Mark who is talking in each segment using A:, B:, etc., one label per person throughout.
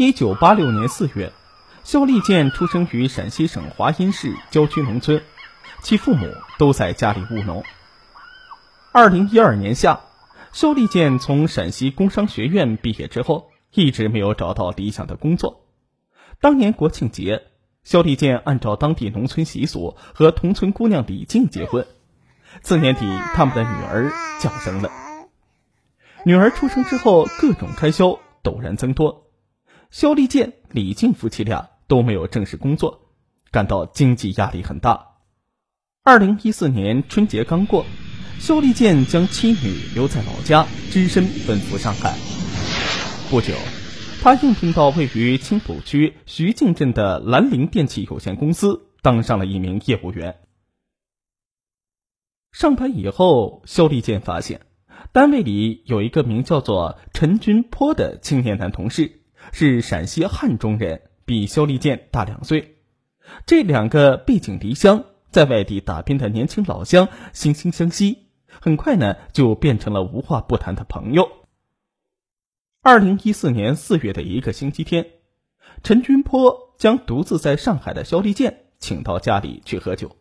A: 一九八六年四月，肖立建出生于陕西省华阴市郊区农村，其父母都在家里务农。二零一二年夏，肖立建从陕西工商学院毕业之后，一直没有找到理想的工作。当年国庆节，肖立建按照当地农村习俗和同村姑娘李静结婚。次年底，他们的女儿降生了。女儿出生之后，各种开销陡然增多。肖立建、李静夫妻俩都没有正式工作，感到经济压力很大。二零一四年春节刚过，肖立建将妻女留在老家，只身奔赴上海。不久，他应聘到位于青浦区徐泾镇的兰陵电器有限公司，当上了一名业务员。上班以后，肖立建发现，单位里有一个名叫做陈军坡的青年男同事，是陕西汉中人，比肖立建大两岁。这两个背井离乡，在外地打拼的年轻老乡惺惺相惜，很快呢就变成了无话不谈的朋友。二零一四年四月的一个星期天，陈军坡将独自在上海的肖立建请到家里去喝酒。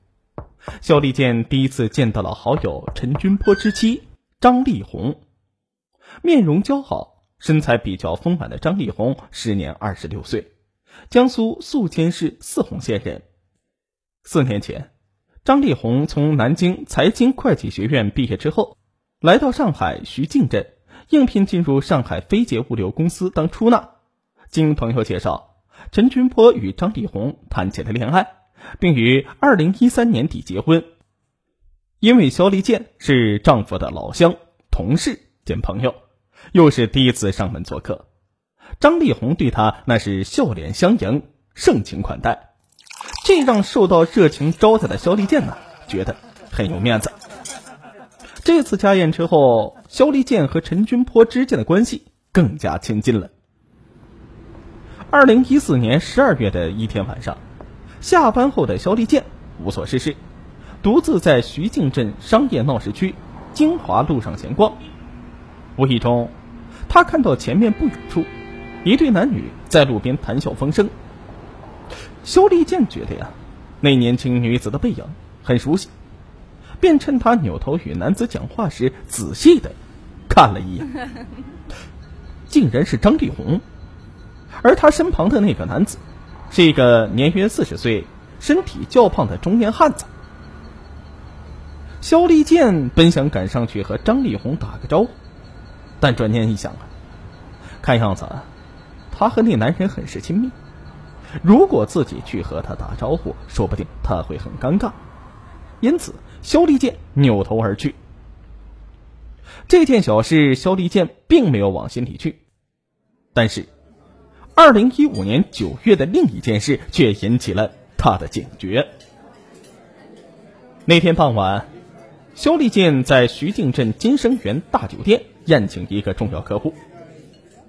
A: 肖立建第一次见到了好友陈军坡之妻张丽红，面容姣好、身材比较丰满的张丽红，时年二十六岁，江苏宿迁市泗洪县人。四年前，张丽红从南京财经会计学院毕业之后，来到上海徐泾镇应聘进入上海飞捷物流公司当出纳。经朋友介绍，陈军坡与张丽红谈起了恋爱。并于二零一三年底结婚。因为肖立健是丈夫的老乡、同事兼朋友，又是第一次上门做客，张丽红对他那是笑脸相迎、盛情款待，这让受到热情招待的肖立健呢觉得很有面子。这次家宴之后，肖立健和陈军坡之间的关系更加亲近了。二零一四年十二月的一天晚上。下班后的肖立健无所事事，独自在徐泾镇商业闹市区金华路上闲逛。无意中，他看到前面不远处一对男女在路边谈笑风生。肖立建觉得呀，那年轻女子的背影很熟悉，便趁他扭头与男子讲话时，仔细的看了一眼，竟然是张丽红，而他身旁的那个男子。是一个年约四十岁、身体较胖的中年汉子。肖立建本想赶上去和张丽红打个招呼，但转念一想啊，看样子他和那男人很是亲密，如果自己去和他打招呼，说不定他会很尴尬。因此，肖立建扭头而去。这件小事，肖立建并没有往心里去，但是。二零一五年九月的另一件事却引起了他的警觉。那天傍晚，肖立建在徐泾镇金生园大酒店宴请一个重要客户。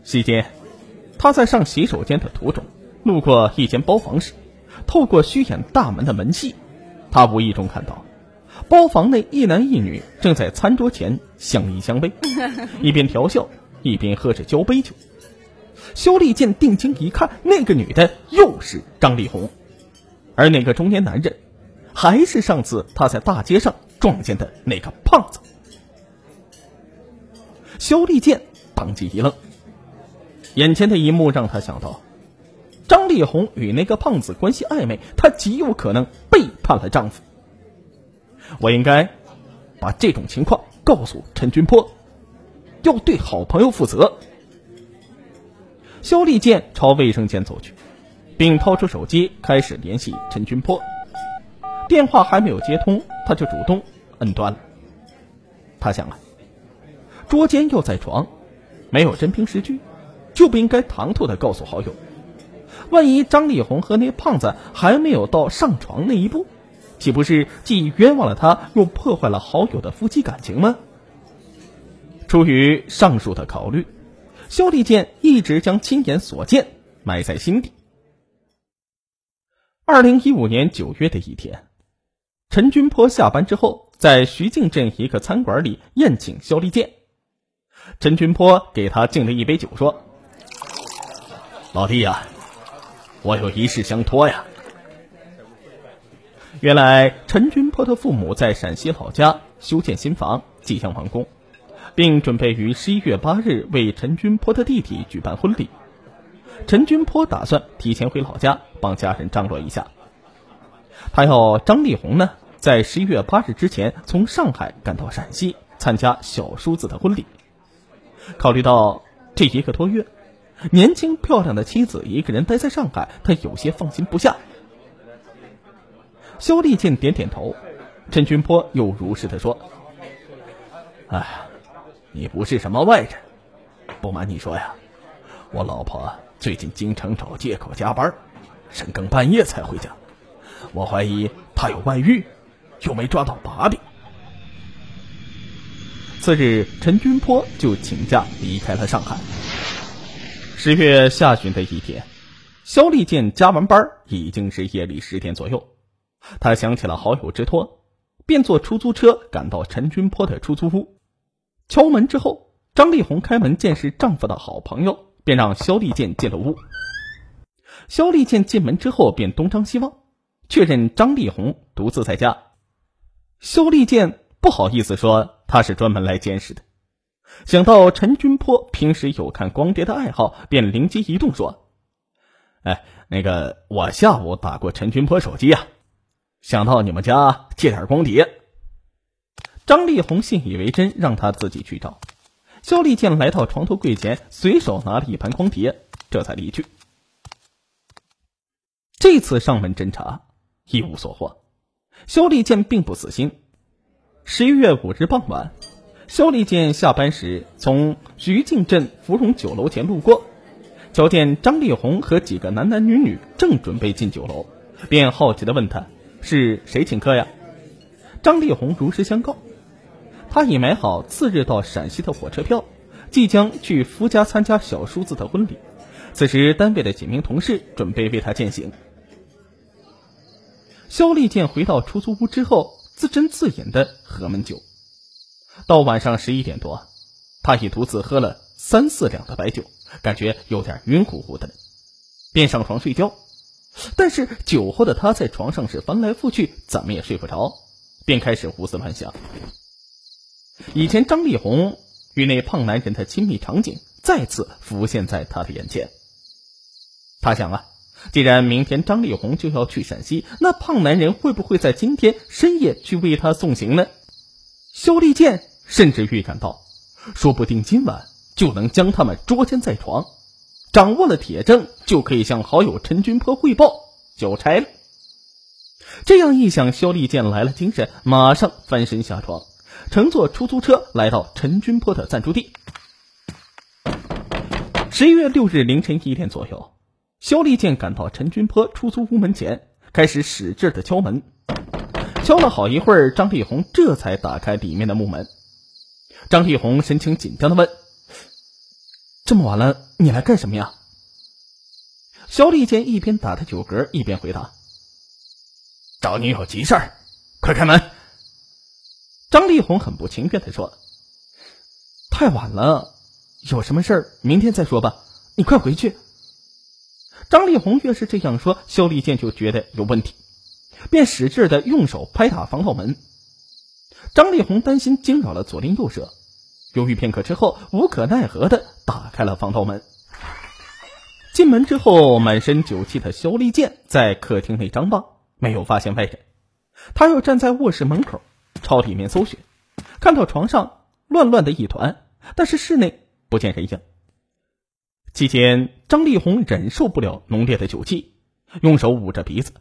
A: 席间，他在上洗手间的途中，路过一间包房时，透过虚掩大门的门隙，他无意中看到，包房内一男一女正在餐桌前相依相偎，一边调笑，一边喝着交杯酒。肖立建定睛一看，那个女的又是张丽红，而那个中年男人，还是上次他在大街上撞见的那个胖子。肖立建当即一愣，眼前的一幕让他想到，张丽红与那个胖子关系暧昧，她极有可能背叛了丈夫。我应该把这种情况告诉陈军坡，要对好朋友负责。肖立建朝卫生间走去，并掏出手机开始联系陈军坡。电话还没有接通，他就主动摁断了。他想啊，捉奸要在床，没有真凭实据，就不应该唐突的告诉好友。万一张丽红和那胖子还没有到上床那一步，岂不是既冤枉了他，又破坏了好友的夫妻感情吗？出于上述的考虑。肖立建一直将亲眼所见埋在心底。二零一五年九月的一天，陈军坡下班之后，在徐泾镇一个餐馆里宴请肖立建。陈军坡给他敬了一杯酒，说：“老弟呀，我有一事相托呀。原来陈君坡的父母在陕西老家修建新房，即将完工，并准备于十一月八日为陈君坡的弟弟举办婚礼。陈君坡打算提前回老家帮家人张罗一下。他要张丽红呢，在十一月八日之前从上海赶到陕西参加小叔子的婚礼。考虑到这一个多月，年轻漂亮的妻子一个人待在上海，他有些放心不下。肖丽健点点头，陈君坡又如实的说：“哎，你不是什么外人，不瞒你说呀，我老婆最近经常找借口加班，深更半夜才回家。我怀疑她有外遇，又没抓到把柄。”次日，陈君坡就请假离开了上海。十月下旬的一天，肖丽健加完班，已经是夜里十点左右。他想起了好友之托，便坐出租车赶到陈君坡的出租屋。敲门之后，张丽红开门见是丈夫的好朋友，便让肖丽健进了屋。肖丽健进门之后便东张西望，确认张丽红独自在家。肖丽健不好意思说他是专门来监视的，想到陈君坡平时有看光碟的爱好，便灵机一动说：“哎，那个我下午打过陈君坡手机呀。”想到你们家借点光碟，张丽红信以为真，让他自己去找。肖丽健来到床头柜前，随手拿了一盘光碟，这才离去。这次上门侦查一无所获，肖丽健并不死心。十一月五日傍晚，肖丽健下班时从徐泾镇芙蓉酒楼前路过，瞧见张丽红和几个男男女女正准备进酒楼，便好奇的问他。是谁请客呀？张丽红如实相告，他已买好次日到陕西的火车票，即将去夫家参加小叔子的婚礼。此时，单位的几名同事准备为他饯行。肖丽健回到出租屋之后，自斟自饮的喝闷酒，到晚上十一点多，他已独自喝了三四两的白酒，感觉有点晕乎乎的，便上床睡觉。但是酒后的他在床上是翻来覆去，怎么也睡不着，便开始胡思乱想。以前张丽红与那胖男人的亲密场景再次浮现在他的眼前。他想啊，既然明天张丽红就要去陕西，那胖男人会不会在今天深夜去为她送行呢？肖丽健甚至预感到，说不定今晚就能将他们捉奸在床。掌握了铁证，就可以向好友陈君坡汇报交差了。这样一想，肖丽健来了精神，马上翻身下床，乘坐出租车来到陈君坡的暂住地。十一月六日凌晨一点左右，肖丽健赶到陈君坡出租屋门前，开始使劲的敲门。敲了好一会儿，张丽红这才打开里面的木门。张丽红神情紧张的问。这么晚了，你来干什么呀？肖丽健一边打着酒嗝，一边回答：“找你有急事儿，快开门。”张丽红很不情愿的说：“太晚了，有什么事儿明天再说吧，你快回去。”张丽红越是这样说，肖丽健就觉得有问题，便使劲的用手拍打防盗门。张丽红担心惊扰了左邻右舍。犹豫片刻之后，无可奈何的打开了防盗门。进门之后，满身酒气的肖立健在客厅内张望，没有发现外人。他又站在卧室门口，朝里面搜寻，看到床上乱乱的一团，但是室内不见人影。期间，张丽红忍受不了浓烈的酒气，用手捂着鼻子，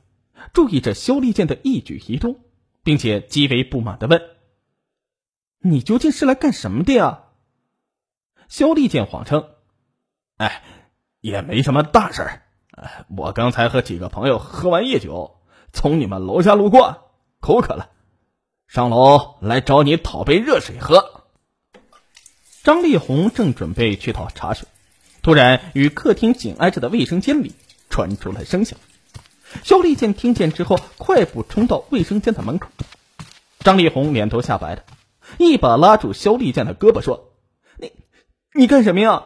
A: 注意着肖立健的一举一动，并且极为不满的问。你究竟是来干什么的呀？肖立健谎称：“哎，也没什么大事儿。我刚才和几个朋友喝完夜酒，从你们楼下路过，口渴了，上楼来找你讨杯热水喝。”张丽红正准备去讨茶水，突然与客厅紧挨着的卫生间里传出了声响。肖立健听见之后，快步冲到卫生间的门口。张丽红脸都吓白了。一把拉住肖立健的胳膊，说：“你，你干什么呀？”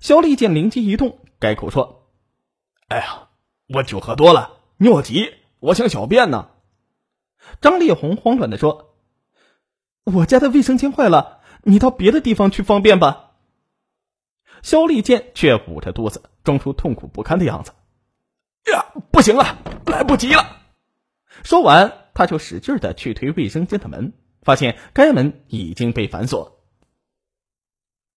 A: 肖立健灵机一动，改口说：“
B: 哎呀，我酒喝多了，尿急，我想小便呢。”
A: 张丽红慌乱的说：“我家的卫生间坏了，你到别的地方去方便吧。”肖丽健却捂着肚子，装出痛苦不堪的样子。
B: 呀，不行了，来不及了！
A: 说完，他就使劲的去推卫生间的门，发现该门已经被反锁。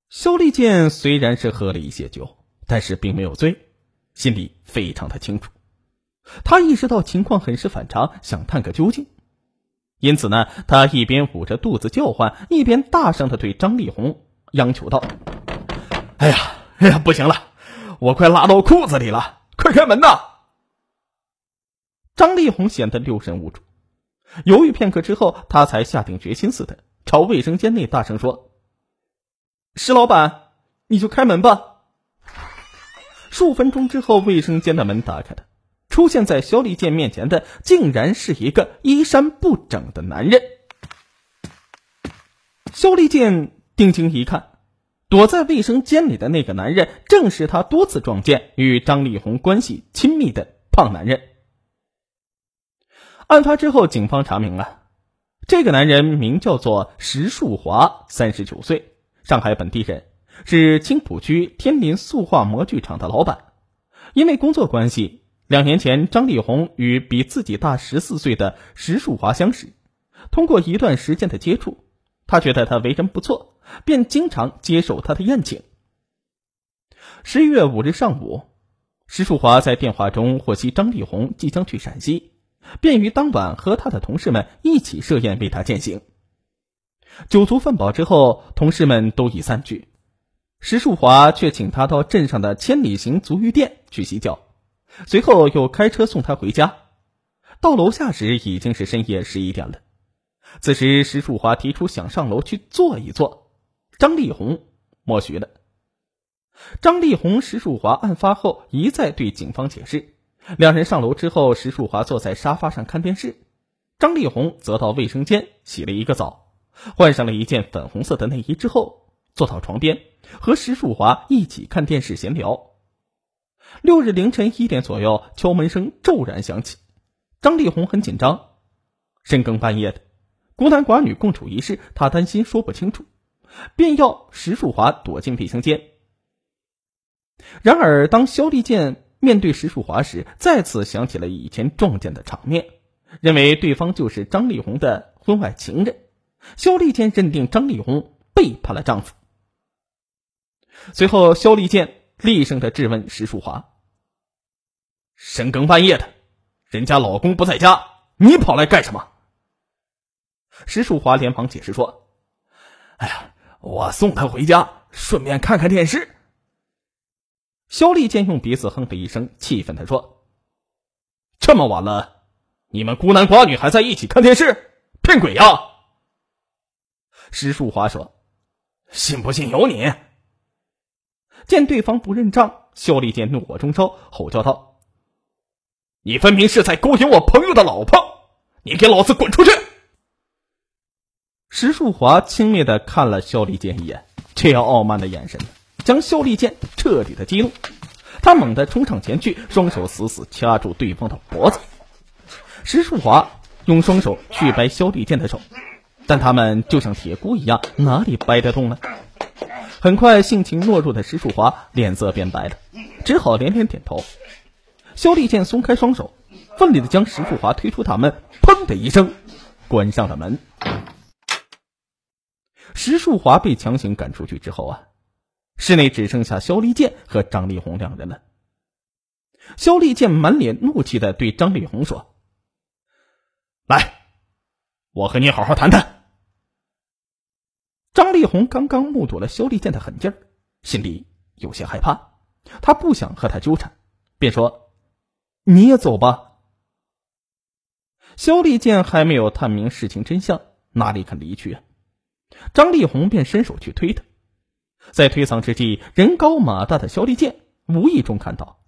A: 肖丽健虽然是喝了一些酒，但是并没有醉，心里非常的清楚。他意识到情况很是反常，想探个究竟。因此呢，他一边捂着肚子叫唤，一边大声的对张丽红央求道：“
B: 哎呀，哎呀，不行了，我快拉到裤子里了，快开门呐！”
A: 张丽红显得六神无主，犹豫片刻之后，他才下定决心似的朝卫生间内大声说：“石老板，你就开门吧。”数分钟之后，卫生间的门打开了，出现在肖丽健面前的竟然是一个衣衫不整的男人。肖丽健定睛一看，躲在卫生间里的那个男人，正是他多次撞见与张丽红关系亲密的胖男人。案发之后，警方查明了，这个男人名叫做石树华，三十九岁，上海本地人，是青浦区天林塑化模具厂的老板。因为工作关系，两年前张丽红与比自己大十四岁的石树华相识。通过一段时间的接触，他觉得他为人不错，便经常接受他的宴请。十一月五日上午，石树华在电话中获悉张丽红即将去陕西。便于当晚和他的同事们一起设宴为他饯行。酒足饭饱之后，同事们都已散去，石树华却请他到镇上的千里行足浴店去洗脚，随后又开车送他回家。到楼下时已经是深夜十一点了。此时，石树华提出想上楼去坐一坐，张丽红默许了。张丽红、石树华案发后一再对警方解释。两人上楼之后，石树华坐在沙发上看电视，张丽红则到卫生间洗了一个澡，换上了一件粉红色的内衣之后，坐到床边和石树华一起看电视闲聊。六日凌晨一点左右，敲门声骤然响起，张丽红很紧张，深更半夜的，孤男寡女共处一室，她担心说不清楚，便要石树华躲进卫生间。然而，当肖丽见。面对石树华时，再次想起了以前撞见的场面，认为对方就是张丽红的婚外情人。肖丽健认定张丽红背叛了丈夫。随后，肖丽健厉声的质问石树华：“深更半夜的，人家老公不在家，你跑来干什么？”石树华连忙解释说：“
B: 哎呀，我送她回家，顺便看看电视。”
A: 肖丽见用鼻子哼了一声，气愤的说：“这么晚了，你们孤男寡女还在一起看电视，骗鬼呀！”
B: 石树华说：“信不信由你。”
A: 见对方不认账，肖丽见怒火中烧，吼叫道：“你分明是在勾引我朋友的老婆，你给老子滚出去！”石树华轻蔑的看了肖丽健一眼，这样傲慢的眼神。将肖丽健彻底的激怒，他猛地冲上前去，双手死死掐住对方的脖子。石树华用双手去掰肖丽健的手，但他们就像铁箍一样，哪里掰得动呢？很快，性情懦弱的石树华脸色变白了，只好连连点头。肖丽健松开双手，奋力的将石树华推出大门，砰的一声，关上了门。石树华被强行赶出去之后啊。室内只剩下肖丽健和张丽红两人了。肖丽健满脸怒气的对张丽红说：“来，我和你好好谈谈。”张丽红刚刚目睹了肖丽健的狠劲儿，心里有些害怕，他不想和他纠缠，便说：“你也走吧。”肖丽健还没有探明事情真相，哪里肯离去？张丽红便伸手去推他。在推搡之际，人高马大的肖立健无意中看到，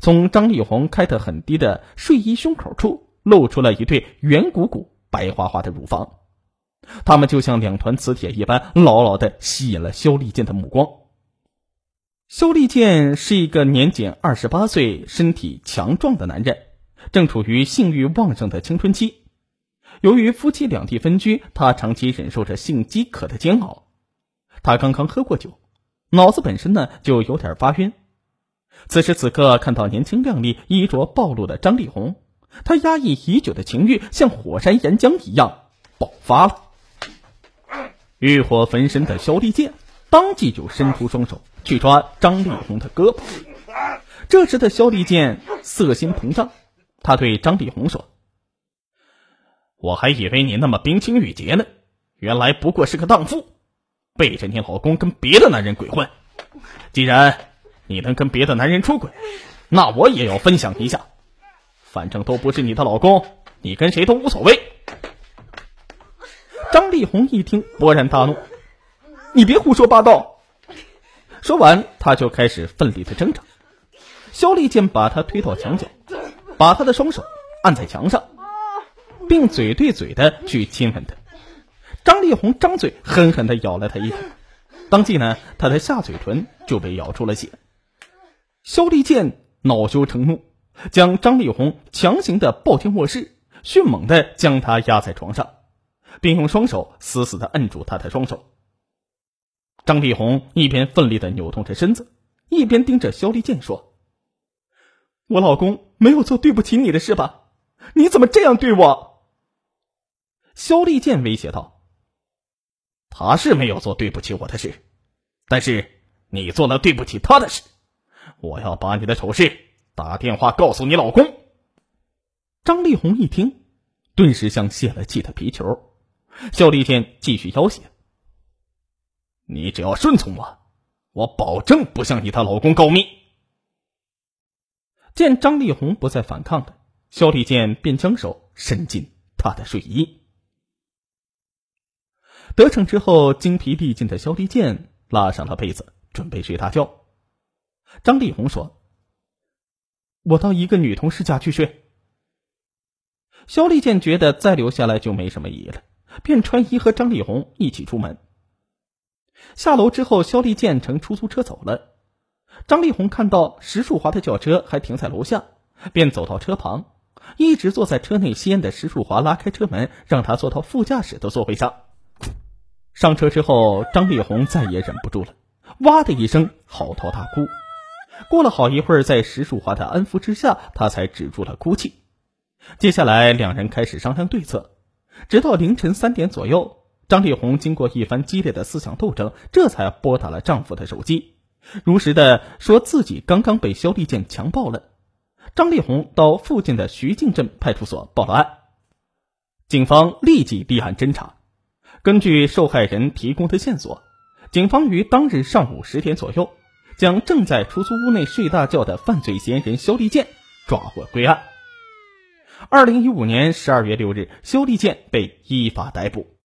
A: 从张丽红开得很低的睡衣胸口处露出了一对圆鼓鼓、白花花的乳房，他们就像两团磁铁一般，牢牢的吸引了肖立健的目光。肖立健是一个年仅二十八岁、身体强壮的男人，正处于性欲旺盛的青春期。由于夫妻两地分居，他长期忍受着性饥渴的煎熬。他刚刚喝过酒，脑子本身呢就有点发晕。此时此刻，看到年轻靓丽、衣着暴露的张丽红，他压抑已久的情欲像火山岩浆一样爆发了。欲火焚身的肖立剑当即就伸出双手。去抓张丽红的胳膊，这时的肖立剑色心膨胀，他对张丽红说：“我还以为你那么冰清玉洁呢，原来不过是个荡妇，背着你老公跟别的男人鬼混。既然你能跟别的男人出轨，那我也要分享一下，反正都不是你的老公，你跟谁都无所谓。”张丽红一听，勃然大怒：“你别胡说八道！”说完，他就开始奋力的挣扎。肖丽健把他推到墙角，把他的双手按在墙上，并嘴对嘴的去亲吻他。张丽红张嘴狠狠的咬了他一口，当即呢，他的下嘴唇就被咬出了血。肖立健恼羞成怒，将张丽红强行的抱进卧室，迅猛的将她压在床上，并用双手死死的摁住她的双手。张丽红一边奋力的扭动着身子，一边盯着肖立健说：“我老公没有做对不起你的事吧？你怎么这样对我？”肖立健威胁道：“他是没有做对不起我的事，但是你做了对不起他的事。我要把你的丑事打电话告诉你老公。”张丽红一听，顿时像泄了气的皮球。肖立健继续要挟。你只要顺从我，我保证不向你她老公告密。见张丽红不再反抗了，肖立健便将手伸进她的睡衣。得逞之后，精疲力尽的肖立健拉上了被子，准备睡大觉。张丽红说：“我到一个女同事家去睡。”肖立健觉得再留下来就没什么意义了，便穿衣和张丽红一起出门。下楼之后，肖立健乘出租车走了。张丽红看到石树华的轿车还停在楼下，便走到车旁，一直坐在车内吸烟的石树华拉开车门，让他坐到副驾驶的座位上。上车之后，张丽红再也忍不住了，哇的一声嚎啕大哭。过了好一会儿，在石树华的安抚之下，她才止住了哭泣。接下来，两人开始商量对策，直到凌晨三点左右。张丽红经过一番激烈的思想斗争，这才拨打了丈夫的手机，如实的说自己刚刚被肖立健强暴了。张丽红到附近的徐泾镇派出所报了案，警方立即立案侦查。根据受害人提供的线索，警方于当日上午十点左右，将正在出租屋内睡大觉的犯罪嫌疑人肖立健抓获归案。二零一五年十二月六日，肖立健被依法逮捕。